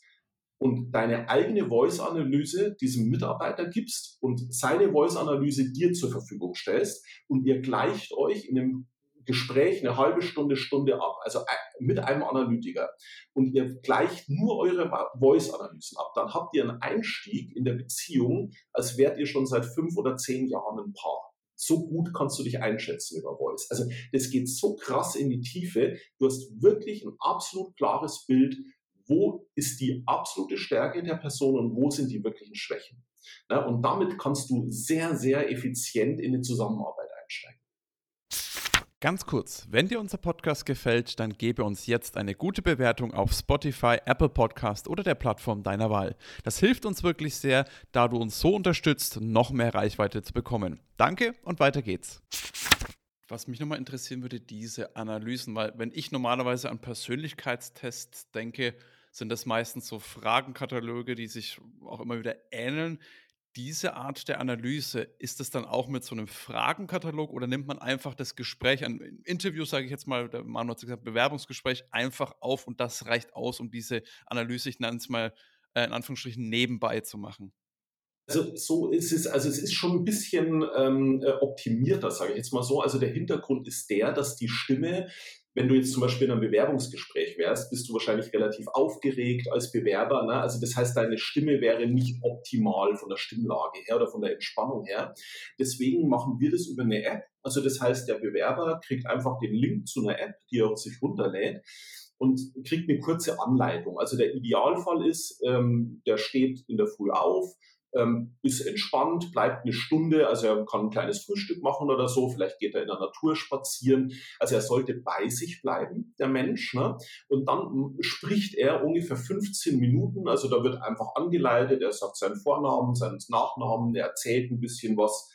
und deine eigene Voice-Analyse diesem Mitarbeiter gibst und seine Voice-Analyse dir zur Verfügung stellst und ihr gleicht euch in einem Gespräch eine halbe Stunde, Stunde ab, also mit einem Analytiker und ihr gleicht nur eure Voice-Analysen ab, dann habt ihr einen Einstieg in der Beziehung, als wärt ihr schon seit fünf oder zehn Jahren ein Paar. So gut kannst du dich einschätzen über Voice. Also das geht so krass in die Tiefe. Du hast wirklich ein absolut klares Bild, wo ist die absolute Stärke der Person und wo sind die wirklichen Schwächen. Ja, und damit kannst du sehr, sehr effizient in die Zusammenarbeit einsteigen. Ganz kurz, wenn dir unser Podcast gefällt, dann gebe uns jetzt eine gute Bewertung auf Spotify, Apple Podcast oder der Plattform deiner Wahl. Das hilft uns wirklich sehr, da du uns so unterstützt, noch mehr Reichweite zu bekommen. Danke und weiter geht's. Was mich nochmal interessieren würde, diese Analysen, weil wenn ich normalerweise an Persönlichkeitstests denke, sind das meistens so Fragenkataloge, die sich auch immer wieder ähneln diese Art der Analyse, ist es dann auch mit so einem Fragenkatalog oder nimmt man einfach das Gespräch, ein Interview, sage ich jetzt mal, der Manu hat gesagt, Bewerbungsgespräch einfach auf und das reicht aus, um diese Analyse, ich nenne es mal äh, in Anführungsstrichen, nebenbei zu machen? Also so ist es, also es ist schon ein bisschen ähm, äh, optimierter, sage ich jetzt mal so. Also der Hintergrund ist der, dass die Stimme wenn du jetzt zum Beispiel in einem Bewerbungsgespräch wärst, bist du wahrscheinlich relativ aufgeregt als Bewerber. Ne? Also das heißt, deine Stimme wäre nicht optimal von der Stimmlage her oder von der Entspannung her. Deswegen machen wir das über eine App. Also das heißt, der Bewerber kriegt einfach den Link zu einer App, die er sich runterlädt und kriegt eine kurze Anleitung. Also der Idealfall ist, ähm, der steht in der Früh auf, ähm, ist entspannt, bleibt eine Stunde, also er kann ein kleines Frühstück machen oder so, vielleicht geht er in der Natur spazieren. Also er sollte bei sich bleiben, der Mensch. Ne? Und dann spricht er ungefähr 15 Minuten, also da wird einfach angeleitet, er sagt seinen Vornamen, seinen Nachnamen, er erzählt ein bisschen was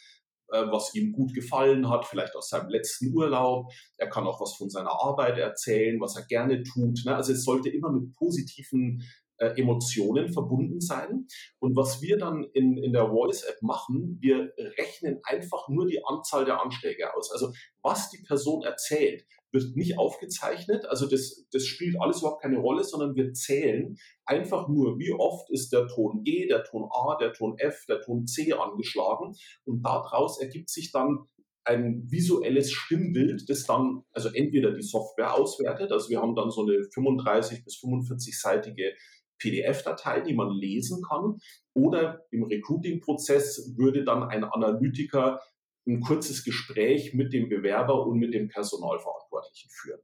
äh, was ihm gut gefallen hat, vielleicht aus seinem letzten Urlaub. Er kann auch was von seiner Arbeit erzählen, was er gerne tut. Ne? Also es sollte immer mit positiven äh, Emotionen verbunden sein. Und was wir dann in, in der Voice-App machen, wir rechnen einfach nur die Anzahl der Anschläge aus. Also was die Person erzählt, wird nicht aufgezeichnet. Also das, das spielt alles überhaupt keine Rolle, sondern wir zählen einfach nur, wie oft ist der Ton G, der Ton A, der Ton F, der Ton C angeschlagen. Und daraus ergibt sich dann ein visuelles Stimmbild, das dann also entweder die Software auswertet, also wir haben dann so eine 35 bis 45-seitige PDF-Datei, die man lesen kann. Oder im Recruiting-Prozess würde dann ein Analytiker ein kurzes Gespräch mit dem Bewerber und mit dem Personalverantwortlichen führen.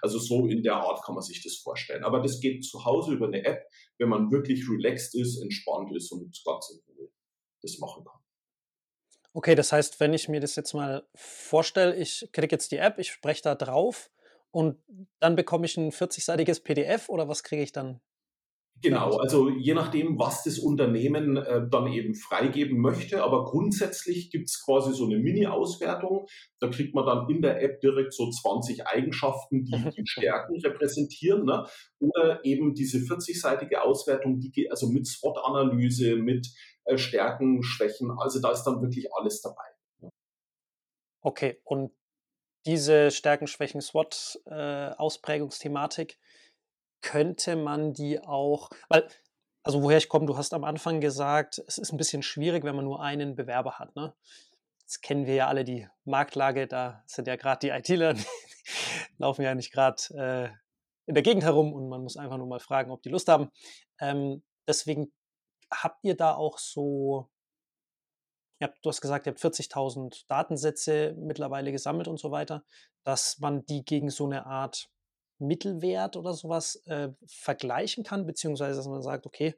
Also so in der Art kann man sich das vorstellen. Aber das geht zu Hause über eine App, wenn man wirklich relaxed ist, entspannt ist und ganz in Ruhe das machen kann. Okay, das heißt, wenn ich mir das jetzt mal vorstelle, ich kriege jetzt die App, ich spreche da drauf und dann bekomme ich ein 40-seitiges PDF oder was kriege ich dann Genau, also je nachdem, was das Unternehmen äh, dann eben freigeben möchte. Aber grundsätzlich gibt's quasi so eine Mini-Auswertung. Da kriegt man dann in der App direkt so 20 Eigenschaften, die die Stärken repräsentieren. Ne? Oder eben diese 40-seitige Auswertung, die geht also mit SWOT-Analyse, mit äh, Stärken, Schwächen. Also da ist dann wirklich alles dabei. Ne? Okay, und diese Stärken, Schwächen, SWOT-Ausprägungsthematik, äh, könnte man die auch, weil, also woher ich komme, du hast am Anfang gesagt, es ist ein bisschen schwierig, wenn man nur einen Bewerber hat. Ne? Jetzt kennen wir ja alle die Marktlage, da sind ja gerade die ITler, die laufen ja nicht gerade äh, in der Gegend herum und man muss einfach nur mal fragen, ob die Lust haben. Ähm, deswegen habt ihr da auch so, ja, du hast gesagt, ihr habt 40.000 Datensätze mittlerweile gesammelt und so weiter, dass man die gegen so eine Art Mittelwert oder sowas äh, vergleichen kann, beziehungsweise dass man sagt, okay,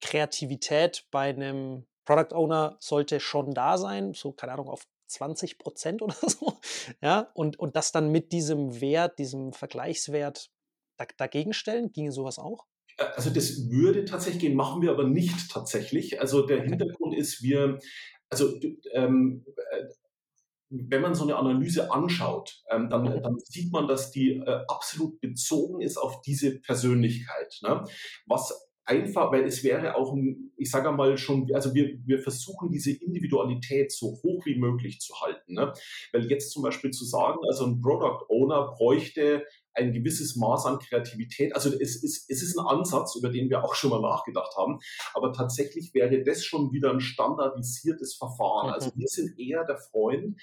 Kreativität bei einem Product Owner sollte schon da sein, so, keine Ahnung, auf 20 Prozent oder so, ja, und, und das dann mit diesem Wert, diesem Vergleichswert da, dagegen stellen, ginge sowas auch? Äh, also das würde tatsächlich gehen, machen wir aber nicht tatsächlich. Also der Hintergrund ist, wir, also ähm, äh, wenn man so eine Analyse anschaut, ähm, dann, mhm. dann, sieht man, dass die äh, absolut bezogen ist auf diese Persönlichkeit. Ne? Was einfach, weil es wäre auch, ich sage mal schon, also wir, wir versuchen diese Individualität so hoch wie möglich zu halten. Ne? Weil jetzt zum Beispiel zu sagen, also ein Product Owner bräuchte ein gewisses Maß an Kreativität. Also es ist, es ist ein Ansatz, über den wir auch schon mal nachgedacht haben. Aber tatsächlich wäre das schon wieder ein standardisiertes Verfahren. Also wir sind eher der Freund,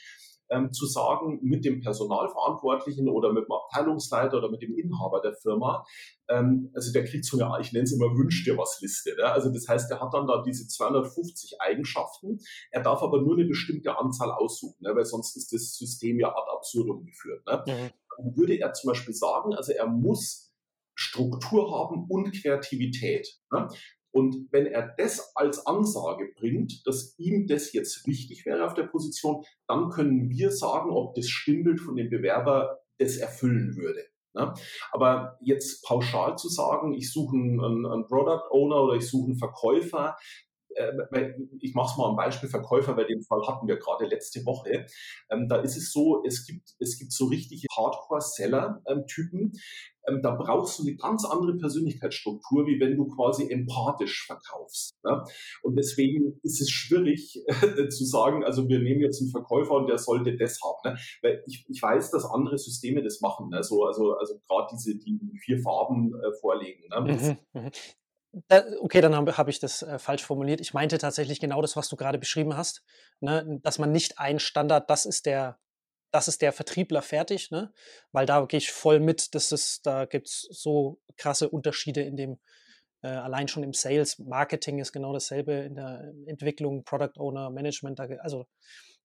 ähm, zu sagen, mit dem Personalverantwortlichen oder mit dem Abteilungsleiter oder mit dem Inhaber der Firma, ähm, also der kriegt so eine, ich nenne es immer Wünsch dir was Liste. Ne? Also das heißt, der hat dann da diese 250 Eigenschaften. Er darf aber nur eine bestimmte Anzahl aussuchen, ne? weil sonst ist das System ja ad absurdum geführt. Ne? Mhm. Würde er zum Beispiel sagen, also er muss Struktur haben und Kreativität. Ne? Und wenn er das als Ansage bringt, dass ihm das jetzt wichtig wäre auf der Position, dann können wir sagen, ob das Stimmbild von dem Bewerber das erfüllen würde. Ne? Aber jetzt pauschal zu sagen, ich suche einen, einen Product Owner oder ich suche einen Verkäufer, ich mache es mal am Beispiel Verkäufer, weil den Fall hatten wir gerade letzte Woche. Ähm, da ist es so, es gibt, es gibt so richtige Hardcore-Seller-Typen. Ähm, da brauchst du eine ganz andere Persönlichkeitsstruktur, wie wenn du quasi empathisch verkaufst. Ne? Und deswegen ist es schwierig äh, zu sagen, also wir nehmen jetzt einen Verkäufer und der sollte das haben. Ne? Weil ich, ich weiß, dass andere Systeme das machen. Ne? So, also also gerade diese, die vier Farben äh, vorlegen. Ne? Mhm, okay, dann habe hab ich das äh, falsch formuliert. Ich meinte tatsächlich genau das, was du gerade beschrieben hast, ne? dass man nicht ein Standard, das ist der, das ist der Vertriebler fertig, ne? weil da gehe ich voll mit, dass es, da gibt es so krasse Unterschiede in dem, äh, allein schon im Sales, Marketing ist genau dasselbe, in der Entwicklung, Product Owner, Management, da, also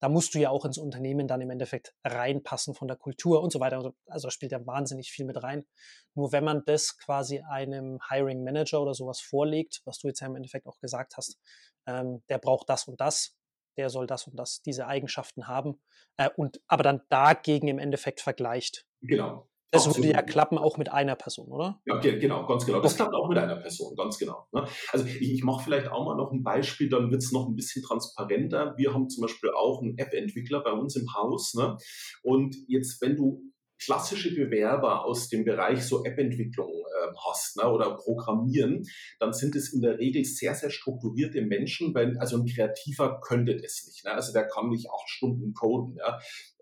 da musst du ja auch ins Unternehmen dann im Endeffekt reinpassen von der Kultur und so weiter. Also, da spielt ja wahnsinnig viel mit rein. Nur wenn man das quasi einem Hiring Manager oder sowas vorlegt, was du jetzt ja im Endeffekt auch gesagt hast, ähm, der braucht das und das, der soll das und das, diese Eigenschaften haben, äh, und aber dann dagegen im Endeffekt vergleicht. Genau. Das Absolut. würde ja klappen auch mit einer Person, oder? Ja, genau, ganz genau. Das klappt auch mit einer Person, ganz genau. Ne? Also ich, ich mache vielleicht auch mal noch ein Beispiel, dann wird es noch ein bisschen transparenter. Wir haben zum Beispiel auch einen App-Entwickler bei uns im Haus. Ne? Und jetzt, wenn du klassische Bewerber aus dem Bereich so App-Entwicklung äh, hast ne, oder Programmieren, dann sind es in der Regel sehr, sehr strukturierte Menschen, weil also ein Kreativer könnte das nicht. Ne? Also der kann nicht acht Stunden coden. Ja?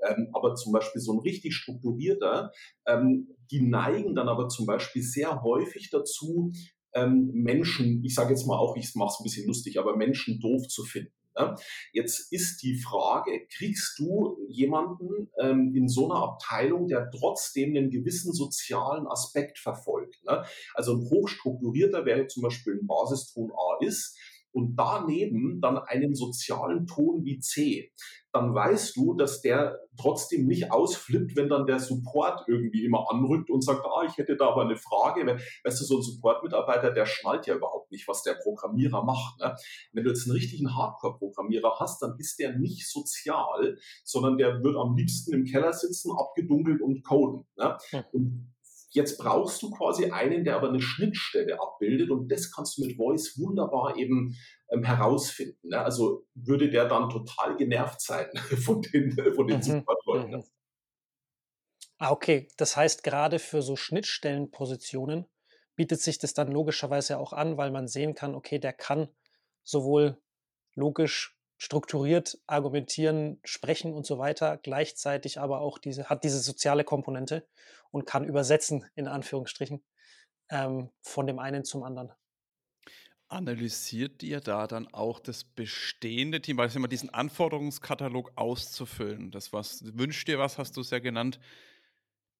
Ähm, aber zum Beispiel so ein richtig strukturierter, ähm, die neigen dann aber zum Beispiel sehr häufig dazu, ähm, Menschen, ich sage jetzt mal auch, ich mache es ein bisschen lustig, aber Menschen doof zu finden. Ja? Jetzt ist die Frage, kriegst du jemanden ähm, in so einer Abteilung, der trotzdem einen gewissen sozialen Aspekt verfolgt? Ne? Also ein hochstrukturierter wäre zum Beispiel ein Basiston A ist, und daneben dann einen sozialen Ton wie C, dann weißt du, dass der trotzdem nicht ausflippt, wenn dann der Support irgendwie immer anrückt und sagt, ah, ich hätte da aber eine Frage. Weißt du, so ein Support-Mitarbeiter, der schnallt ja überhaupt nicht, was der Programmierer macht. Ne? Wenn du jetzt einen richtigen Hardcore-Programmierer hast, dann ist der nicht sozial, sondern der wird am liebsten im Keller sitzen, abgedunkelt und coden. Ne? Hm. Und Jetzt brauchst du quasi einen, der aber eine Schnittstelle abbildet und das kannst du mit Voice wunderbar eben ähm, herausfinden. Ne? Also würde der dann total genervt sein von den, von den mhm. Superleuten. Mhm. Ah, okay. Das heißt, gerade für so Schnittstellenpositionen bietet sich das dann logischerweise auch an, weil man sehen kann, okay, der kann sowohl logisch strukturiert argumentieren, sprechen und so weiter, gleichzeitig aber auch diese, hat diese soziale Komponente und kann übersetzen, in Anführungsstrichen, ähm, von dem einen zum anderen. Analysiert ihr da dann auch das bestehende Team, weil es immer diesen Anforderungskatalog auszufüllen? Das was wünscht dir was, hast du es ja genannt.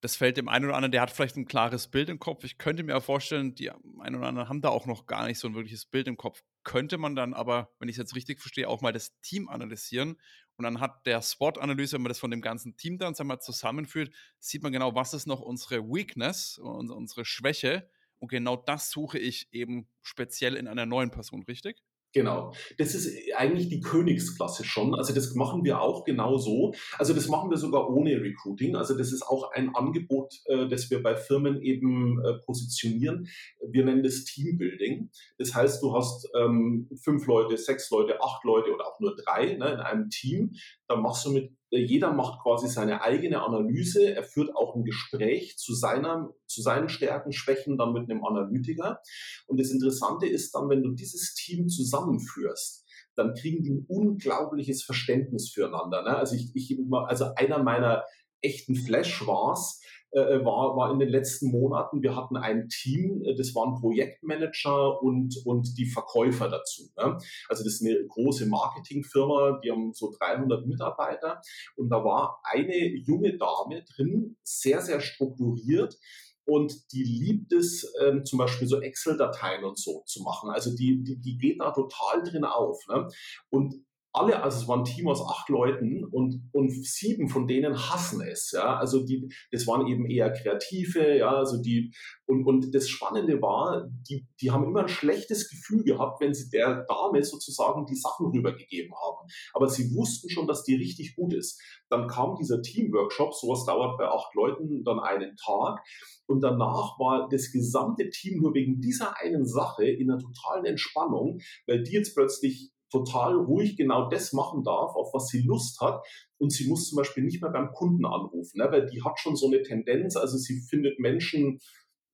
Das fällt dem einen oder anderen, der hat vielleicht ein klares Bild im Kopf. Ich könnte mir vorstellen, die einen oder anderen haben da auch noch gar nicht so ein wirkliches Bild im Kopf. Könnte man dann aber, wenn ich es jetzt richtig verstehe, auch mal das Team analysieren und dann hat der SWOT-Analyse, wenn man das von dem ganzen Team dann wir, zusammenführt, sieht man genau, was ist noch unsere Weakness, unsere Schwäche und genau das suche ich eben speziell in einer neuen Person, richtig? Genau. Das ist eigentlich die Königsklasse schon. Also das machen wir auch genau so. Also das machen wir sogar ohne Recruiting. Also das ist auch ein Angebot, äh, das wir bei Firmen eben äh, positionieren. Wir nennen das Teambuilding. Das heißt, du hast ähm, fünf Leute, sechs Leute, acht Leute oder auch nur drei ne, in einem Team. Dann machst du mit äh, jeder macht quasi seine eigene Analyse. Er führt auch ein Gespräch zu, seiner, zu seinen Stärken, Schwächen dann mit einem Analytiker. Und das Interessante ist dann, wenn du dieses Team zusammenführst, dann kriegen die ein unglaubliches Verständnis füreinander. Ne? Also, ich, ich, also einer meiner echten Flash war's, äh, äh, war, war in den letzten Monaten. Wir hatten ein Team, äh, das waren Projektmanager und, und die Verkäufer dazu. Ne? Also das ist eine große Marketingfirma, die haben so 300 Mitarbeiter und da war eine junge Dame drin, sehr, sehr strukturiert und die liebt es, ähm, zum Beispiel so Excel-Dateien und so zu machen. Also die, die, die geht da total drin auf. Ne? Und alle, also es war ein Team aus acht Leuten und, und sieben von denen hassen es. Ja, also die, das waren eben eher Kreative, ja, also die, und, und das Spannende war, die, die haben immer ein schlechtes Gefühl gehabt, wenn sie der Dame sozusagen die Sachen rübergegeben haben. Aber sie wussten schon, dass die richtig gut ist. Dann kam dieser Teamworkshop, sowas dauert bei acht Leuten dann einen Tag. Und danach war das gesamte Team nur wegen dieser einen Sache in einer totalen Entspannung, weil die jetzt plötzlich total ruhig genau das machen darf, auf was sie Lust hat. Und sie muss zum Beispiel nicht mehr beim Kunden anrufen, ne? weil die hat schon so eine Tendenz, also sie findet Menschen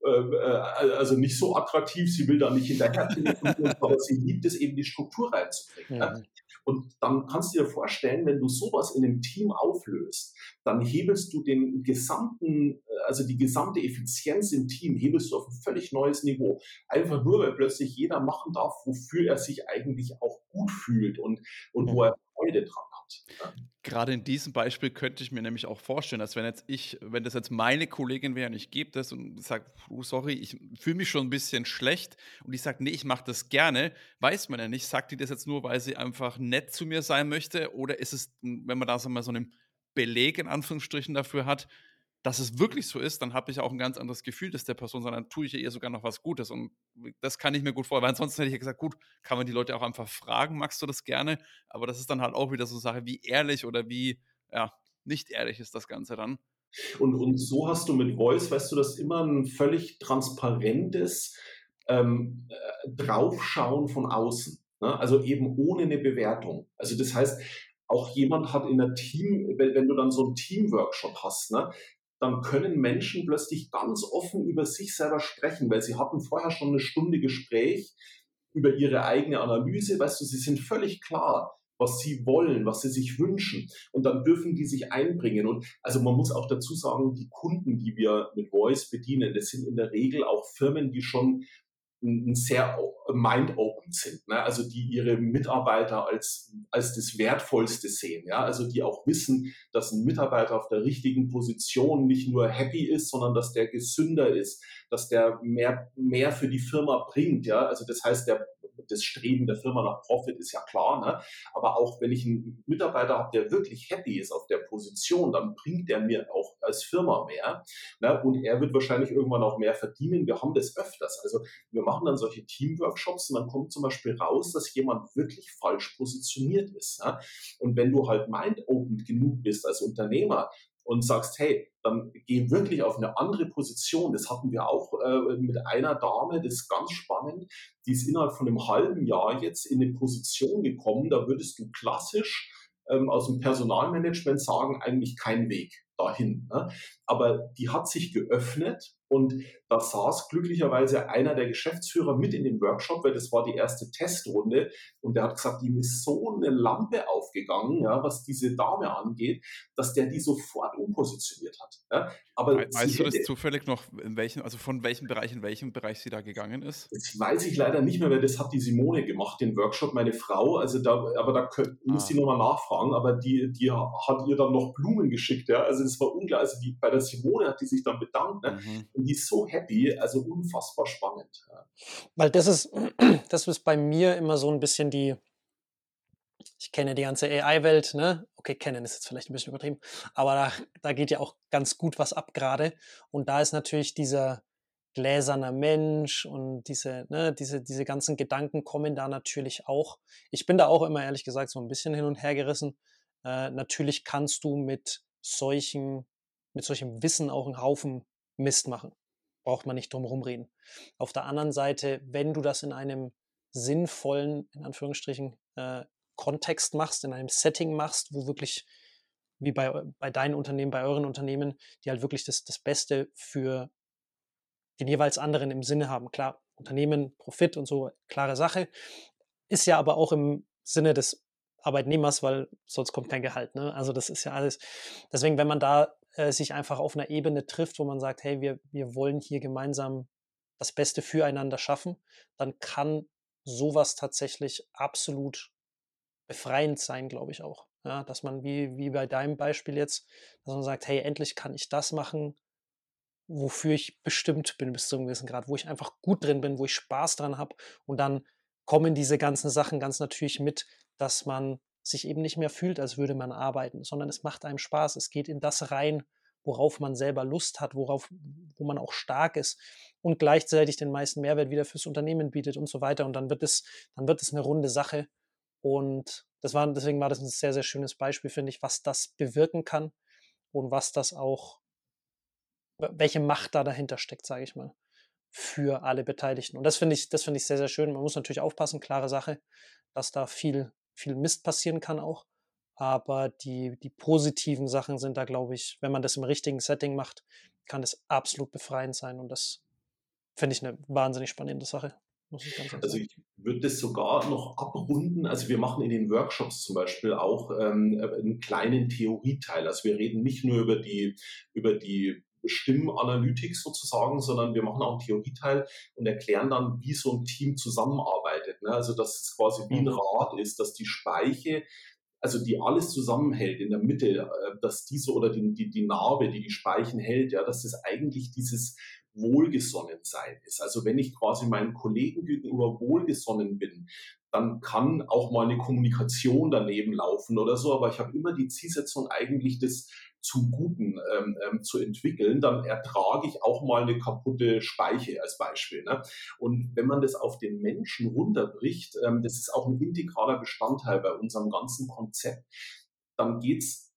also nicht so attraktiv, sie will da nicht hinterher, aber sie liebt es eben, die Struktur reinzubringen. Ja. Ne? Und dann kannst du dir vorstellen, wenn du sowas in einem Team auflöst, dann hebelst du den gesamten, äh, also die gesamte Effizienz im Team, hebelst du auf ein völlig neues Niveau. Einfach nur, weil plötzlich jeder machen darf, wofür er sich eigentlich auch gut fühlt und, und wo er Freude dran Gerade in diesem Beispiel könnte ich mir nämlich auch vorstellen, dass wenn jetzt ich, wenn das jetzt meine Kollegin wäre und ich gebe das und sage, oh, sorry, ich fühle mich schon ein bisschen schlecht. Und ich sage, nee, ich mache das gerne, weiß man ja nicht, sagt die das jetzt nur, weil sie einfach nett zu mir sein möchte? Oder ist es, wenn man da so einen Beleg in Anführungsstrichen dafür hat, dass es wirklich so ist, dann habe ich auch ein ganz anderes Gefühl, dass der Person, sondern tue ich ihr sogar noch was Gutes. Und das kann ich mir gut vorstellen. Weil ansonsten hätte ich ja gesagt, gut, kann man die Leute auch einfach fragen, magst du das gerne? Aber das ist dann halt auch wieder so eine Sache, wie ehrlich oder wie, ja, nicht ehrlich ist das Ganze dann. Und, und so hast du mit Voice, weißt du, das immer ein völlig transparentes ähm, äh, Draufschauen von außen. Ne? Also eben ohne eine Bewertung. Also das heißt, auch jemand hat in der Team, wenn, du dann so einen Teamworkshop hast, ne, dann können Menschen plötzlich ganz offen über sich selber sprechen, weil sie hatten vorher schon eine Stunde Gespräch über ihre eigene Analyse. Weißt du, sie sind völlig klar, was sie wollen, was sie sich wünschen. Und dann dürfen die sich einbringen. Und also man muss auch dazu sagen, die Kunden, die wir mit Voice bedienen, das sind in der Regel auch Firmen, die schon sehr mind-open sind, ne? also die ihre Mitarbeiter als, als das Wertvollste sehen, ja, also die auch wissen, dass ein Mitarbeiter auf der richtigen Position nicht nur happy ist, sondern dass der gesünder ist, dass der mehr, mehr für die Firma bringt, ja, also das heißt, der das Streben der Firma nach Profit ist ja klar, ne? aber auch wenn ich einen Mitarbeiter habe, der wirklich happy ist auf der Position, dann bringt der mir auch als Firma mehr ne? und er wird wahrscheinlich irgendwann auch mehr verdienen. Wir haben das öfters. Also wir machen dann solche Teamworkshops und dann kommt zum Beispiel raus, dass jemand wirklich falsch positioniert ist. Ne? Und wenn du halt mind-open genug bist als Unternehmer, und sagst, hey, dann geh wirklich auf eine andere Position. Das hatten wir auch äh, mit einer Dame, das ist ganz spannend. Die ist innerhalb von einem halben Jahr jetzt in eine Position gekommen, da würdest du klassisch ähm, aus dem Personalmanagement sagen, eigentlich kein Weg dahin. Ne? Aber die hat sich geöffnet und da saß glücklicherweise einer der Geschäftsführer mit in dem Workshop, weil das war die erste Testrunde. Und der hat gesagt, ihm ist so eine Lampe aufgegangen, ja, was diese Dame angeht, dass der die sofort umpositioniert hat. Ja. Aber weißt du das zufällig noch, in welchem, also von welchem Bereich in welchem Bereich sie da gegangen ist? Das weiß ich leider nicht mehr, weil das hat die Simone gemacht, den Workshop, meine Frau. Also da, aber da könnt, ah. muss ich nochmal nachfragen, aber die, die hat ihr dann noch Blumen geschickt, ja. Also das war unglaublich. Also die, bei der Simone hat die sich dann bedankt, ne? Mhm. Und die so happy, also unfassbar spannend. Weil das ist, das ist bei mir immer so ein bisschen die, ich kenne die ganze AI-Welt, ne? Okay, kennen ist jetzt vielleicht ein bisschen übertrieben, aber da, da geht ja auch ganz gut was ab gerade. Und da ist natürlich dieser gläserner Mensch und diese, ne, diese, diese ganzen Gedanken kommen da natürlich auch. Ich bin da auch immer ehrlich gesagt so ein bisschen hin und her gerissen. Äh, natürlich kannst du mit solchen, mit solchem Wissen auch einen Haufen Mist machen. Braucht man nicht drum rumreden. Auf der anderen Seite, wenn du das in einem sinnvollen, in Anführungsstrichen, äh, Kontext machst, in einem Setting machst, wo wirklich, wie bei, bei deinen Unternehmen, bei euren Unternehmen, die halt wirklich das, das Beste für den jeweils anderen im Sinne haben. Klar, Unternehmen, Profit und so, klare Sache. Ist ja aber auch im Sinne des Arbeitnehmers, weil sonst kommt kein Gehalt. Ne? Also das ist ja alles. Deswegen, wenn man da äh, sich einfach auf einer Ebene trifft, wo man sagt, hey, wir, wir wollen hier gemeinsam das Beste füreinander schaffen, dann kann sowas tatsächlich absolut befreiend sein, glaube ich auch. Ja, dass man, wie, wie bei deinem Beispiel jetzt, dass man sagt, hey, endlich kann ich das machen, wofür ich bestimmt bin bis zu einem gewissen Grad, wo ich einfach gut drin bin, wo ich Spaß dran habe und dann kommen diese ganzen Sachen ganz natürlich mit, dass man sich eben nicht mehr fühlt, als würde man arbeiten, sondern es macht einem Spaß. Es geht in das rein, worauf man selber Lust hat, worauf, wo man auch stark ist und gleichzeitig den meisten Mehrwert wieder fürs Unternehmen bietet und so weiter. Und dann wird es, dann wird es eine runde Sache. Und das war, deswegen war das ein sehr, sehr schönes Beispiel, finde ich, was das bewirken kann und was das auch, welche Macht da dahinter steckt, sage ich mal, für alle Beteiligten. Und das finde ich, das finde ich sehr, sehr schön. Man muss natürlich aufpassen, klare Sache, dass da viel, viel Mist passieren kann auch. Aber die, die positiven Sachen sind da, glaube ich, wenn man das im richtigen Setting macht, kann es absolut befreiend sein. Und das finde ich eine wahnsinnig spannende Sache. Ich also ich würde das sogar noch abrunden. Also wir machen in den Workshops zum Beispiel auch ähm, einen kleinen Theorieteil. Also wir reden nicht nur über die, über die Stimmanalytik sozusagen, sondern wir machen auch einen Theorieteil und erklären dann, wie so ein Team zusammenarbeitet. Ne? Also dass es quasi wie ein mhm. Rad ist, dass die Speiche also die alles zusammenhält in der Mitte, äh, dass diese oder die, die, die Narbe, die die Speichen hält, ja, dass das eigentlich dieses Wohlgesonnensein ist. Also wenn ich quasi meinen Kollegen gegenüber wohlgesonnen bin, dann kann auch mal eine Kommunikation daneben laufen oder so, aber ich habe immer die Zielsetzung eigentlich das zum Guten ähm, ähm, zu entwickeln, dann ertrage ich auch mal eine kaputte Speiche als Beispiel. Ne? Und wenn man das auf den Menschen runterbricht, ähm, das ist auch ein integraler Bestandteil bei unserem ganzen Konzept, dann geht's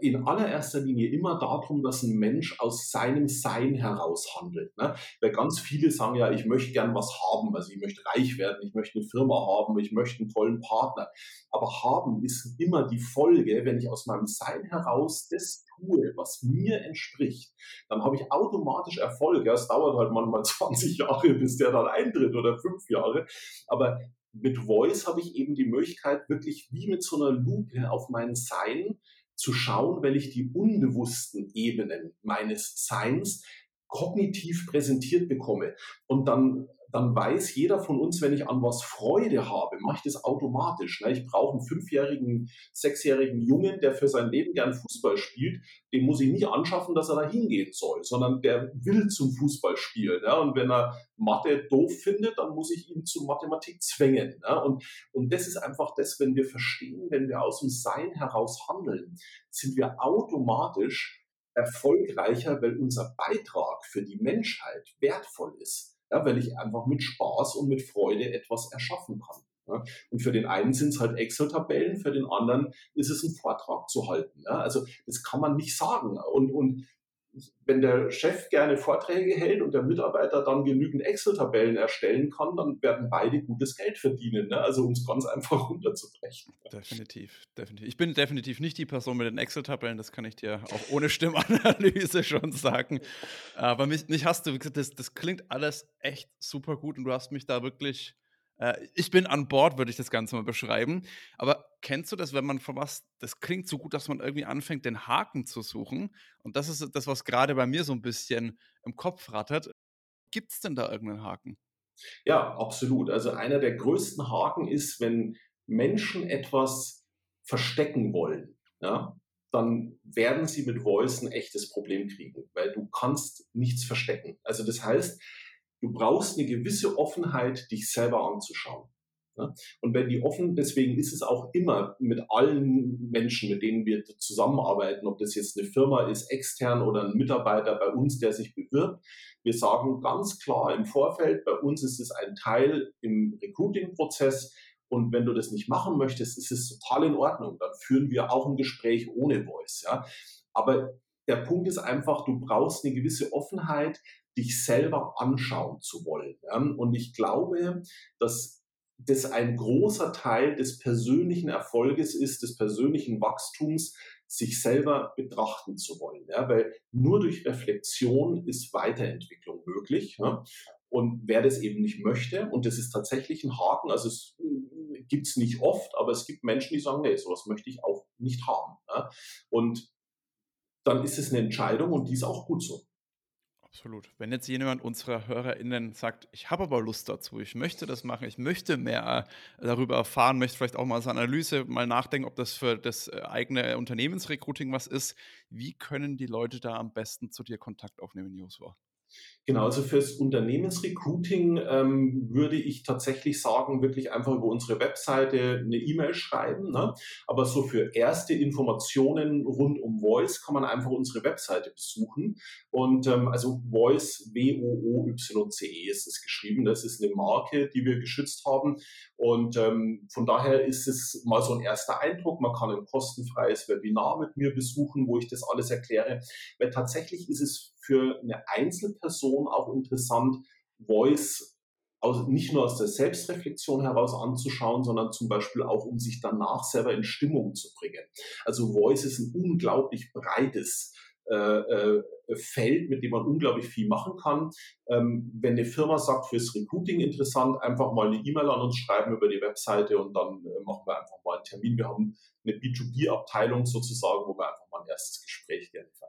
in allererster Linie immer darum, dass ein Mensch aus seinem Sein heraus handelt. Ne? Weil ganz viele sagen ja, ich möchte gern was haben, also ich möchte reich werden, ich möchte eine Firma haben, ich möchte einen tollen Partner. Aber haben ist immer die Folge, wenn ich aus meinem Sein heraus das tue, was mir entspricht, dann habe ich automatisch Erfolg. Ja, es dauert halt manchmal 20 Jahre, bis der dann eintritt oder fünf Jahre. Aber mit Voice habe ich eben die Möglichkeit, wirklich wie mit so einer Lupe auf mein Sein zu schauen, weil ich die unbewussten Ebenen meines Seins kognitiv präsentiert bekomme. Und dann, dann weiß jeder von uns, wenn ich an was Freude habe, mache ich das automatisch. Ne? Ich brauche einen fünfjährigen, sechsjährigen Jungen, der für sein Leben gern Fußball spielt. Den muss ich nicht anschaffen, dass er da hingehen soll, sondern der will zum Fußball spielen. Ne? Und wenn er Mathe doof findet, dann muss ich ihn zu Mathematik zwängen. Ne? Und, und das ist einfach das, wenn wir verstehen, wenn wir aus dem Sein heraus handeln, sind wir automatisch erfolgreicher, weil unser Beitrag für die Menschheit wertvoll ist. Ja, weil ich einfach mit Spaß und mit Freude etwas erschaffen kann. Ja, und für den einen sind es halt Excel-Tabellen, für den anderen ist es ein Vortrag zu halten. Ja, also das kann man nicht sagen. Und, und wenn der Chef gerne Vorträge hält und der Mitarbeiter dann genügend Excel-Tabellen erstellen kann, dann werden beide gutes Geld verdienen. Ne? Also um es ganz einfach runterzubrechen. Definitiv, definitiv. Ich bin definitiv nicht die Person mit den Excel-Tabellen, das kann ich dir auch ohne Stimmanalyse schon sagen. Aber mich, mich hast du, wie gesagt, das, das klingt alles echt super gut und du hast mich da wirklich ich bin an Bord, würde ich das Ganze mal beschreiben. Aber kennst du das, wenn man von was, das klingt so gut, dass man irgendwie anfängt, den Haken zu suchen? Und das ist das, was gerade bei mir so ein bisschen im Kopf rattert. Gibt es denn da irgendeinen Haken? Ja, absolut. Also einer der größten Haken ist, wenn Menschen etwas verstecken wollen. Ja, dann werden sie mit Voice ein echtes Problem kriegen, weil du kannst nichts verstecken. Also das heißt, du brauchst eine gewisse Offenheit, dich selber anzuschauen. Und wenn die offen, deswegen ist es auch immer mit allen Menschen, mit denen wir zusammenarbeiten, ob das jetzt eine Firma ist, extern oder ein Mitarbeiter bei uns, der sich bewirbt, wir sagen ganz klar im Vorfeld, bei uns ist es ein Teil im Recruiting-Prozess. Und wenn du das nicht machen möchtest, ist es total in Ordnung. Dann führen wir auch ein Gespräch ohne Voice. Ja. Aber der Punkt ist einfach, du brauchst eine gewisse Offenheit, dich selber anschauen zu wollen. Und ich glaube, dass das ein großer Teil des persönlichen Erfolges ist, des persönlichen Wachstums, sich selber betrachten zu wollen. Ja, weil nur durch Reflexion ist Weiterentwicklung möglich. Ja. Und wer das eben nicht möchte, und das ist tatsächlich ein Haken, also es äh, gibt es nicht oft, aber es gibt Menschen, die sagen, nee, sowas möchte ich auch nicht haben. Ja. Und dann ist es eine Entscheidung und die ist auch gut so. Absolut. Wenn jetzt jemand unserer HörerInnen sagt, ich habe aber Lust dazu, ich möchte das machen, ich möchte mehr äh, darüber erfahren, möchte vielleicht auch mal eine Analyse mal nachdenken, ob das für das äh, eigene Unternehmensrecruiting was ist, wie können die Leute da am besten zu dir Kontakt aufnehmen, Joshua? Genau, also fürs Unternehmensrecruiting ähm, würde ich tatsächlich sagen, wirklich einfach über unsere Webseite eine E-Mail schreiben. Ne? Aber so für erste Informationen rund um Voice kann man einfach unsere Webseite besuchen. Und ähm, also Voice, W-O-O-Y-C-E ist es geschrieben. Das ist eine Marke, die wir geschützt haben. Und ähm, von daher ist es mal so ein erster Eindruck. Man kann ein kostenfreies Webinar mit mir besuchen, wo ich das alles erkläre. Weil tatsächlich ist es für eine Einzelperson auch interessant, Voice aus, nicht nur aus der Selbstreflexion heraus anzuschauen, sondern zum Beispiel auch, um sich danach selber in Stimmung zu bringen. Also Voice ist ein unglaublich breites äh, äh, Feld, mit dem man unglaublich viel machen kann. Ähm, wenn eine Firma sagt, fürs Recruiting interessant, einfach mal eine E-Mail an uns schreiben über die Webseite und dann äh, machen wir einfach mal einen Termin. Wir haben eine B2B-Abteilung sozusagen, wo wir einfach mal ein erstes Gespräch gerne führen.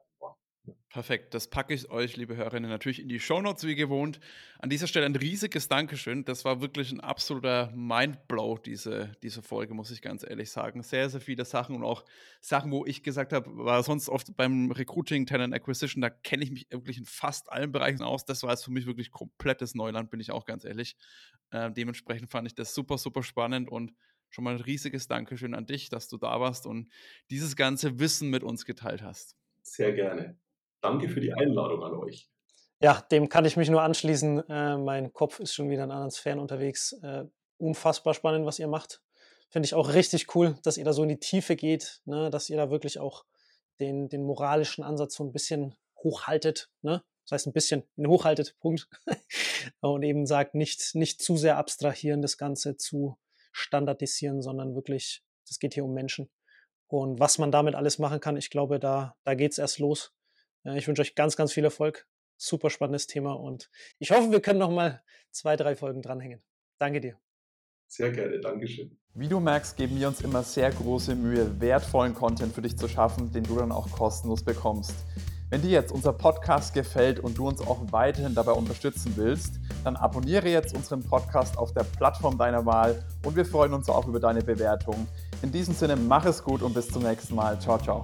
Perfekt, das packe ich euch, liebe Hörerinnen, natürlich in die Shownotes wie gewohnt. An dieser Stelle ein riesiges Dankeschön. Das war wirklich ein absoluter Mindblow, diese, diese Folge, muss ich ganz ehrlich sagen. Sehr, sehr viele Sachen und auch Sachen, wo ich gesagt habe, war sonst oft beim Recruiting, Talent Acquisition, da kenne ich mich wirklich in fast allen Bereichen aus. Das war jetzt für mich wirklich komplettes Neuland, bin ich auch ganz ehrlich. Äh, dementsprechend fand ich das super, super spannend und schon mal ein riesiges Dankeschön an dich, dass du da warst und dieses ganze Wissen mit uns geteilt hast. Sehr gerne. Danke für die Einladung an euch. Ja, dem kann ich mich nur anschließen. Äh, mein Kopf ist schon wieder in anderen Sphären unterwegs. Äh, unfassbar spannend, was ihr macht. Finde ich auch richtig cool, dass ihr da so in die Tiefe geht, ne? dass ihr da wirklich auch den, den moralischen Ansatz so ein bisschen hochhaltet. Ne? Das heißt, ein bisschen hochhaltet, Punkt. Und eben sagt, nicht, nicht zu sehr abstrahieren, das Ganze zu standardisieren, sondern wirklich, es geht hier um Menschen. Und was man damit alles machen kann, ich glaube, da, da geht es erst los. Ich wünsche euch ganz, ganz viel Erfolg. Super spannendes Thema und ich hoffe, wir können noch mal zwei, drei Folgen dranhängen. Danke dir. Sehr gerne, Dankeschön. Wie du merkst, geben wir uns immer sehr große Mühe, wertvollen Content für dich zu schaffen, den du dann auch kostenlos bekommst. Wenn dir jetzt unser Podcast gefällt und du uns auch weiterhin dabei unterstützen willst, dann abonniere jetzt unseren Podcast auf der Plattform deiner Wahl und wir freuen uns auch über deine Bewertung. In diesem Sinne, mach es gut und bis zum nächsten Mal. Ciao, ciao.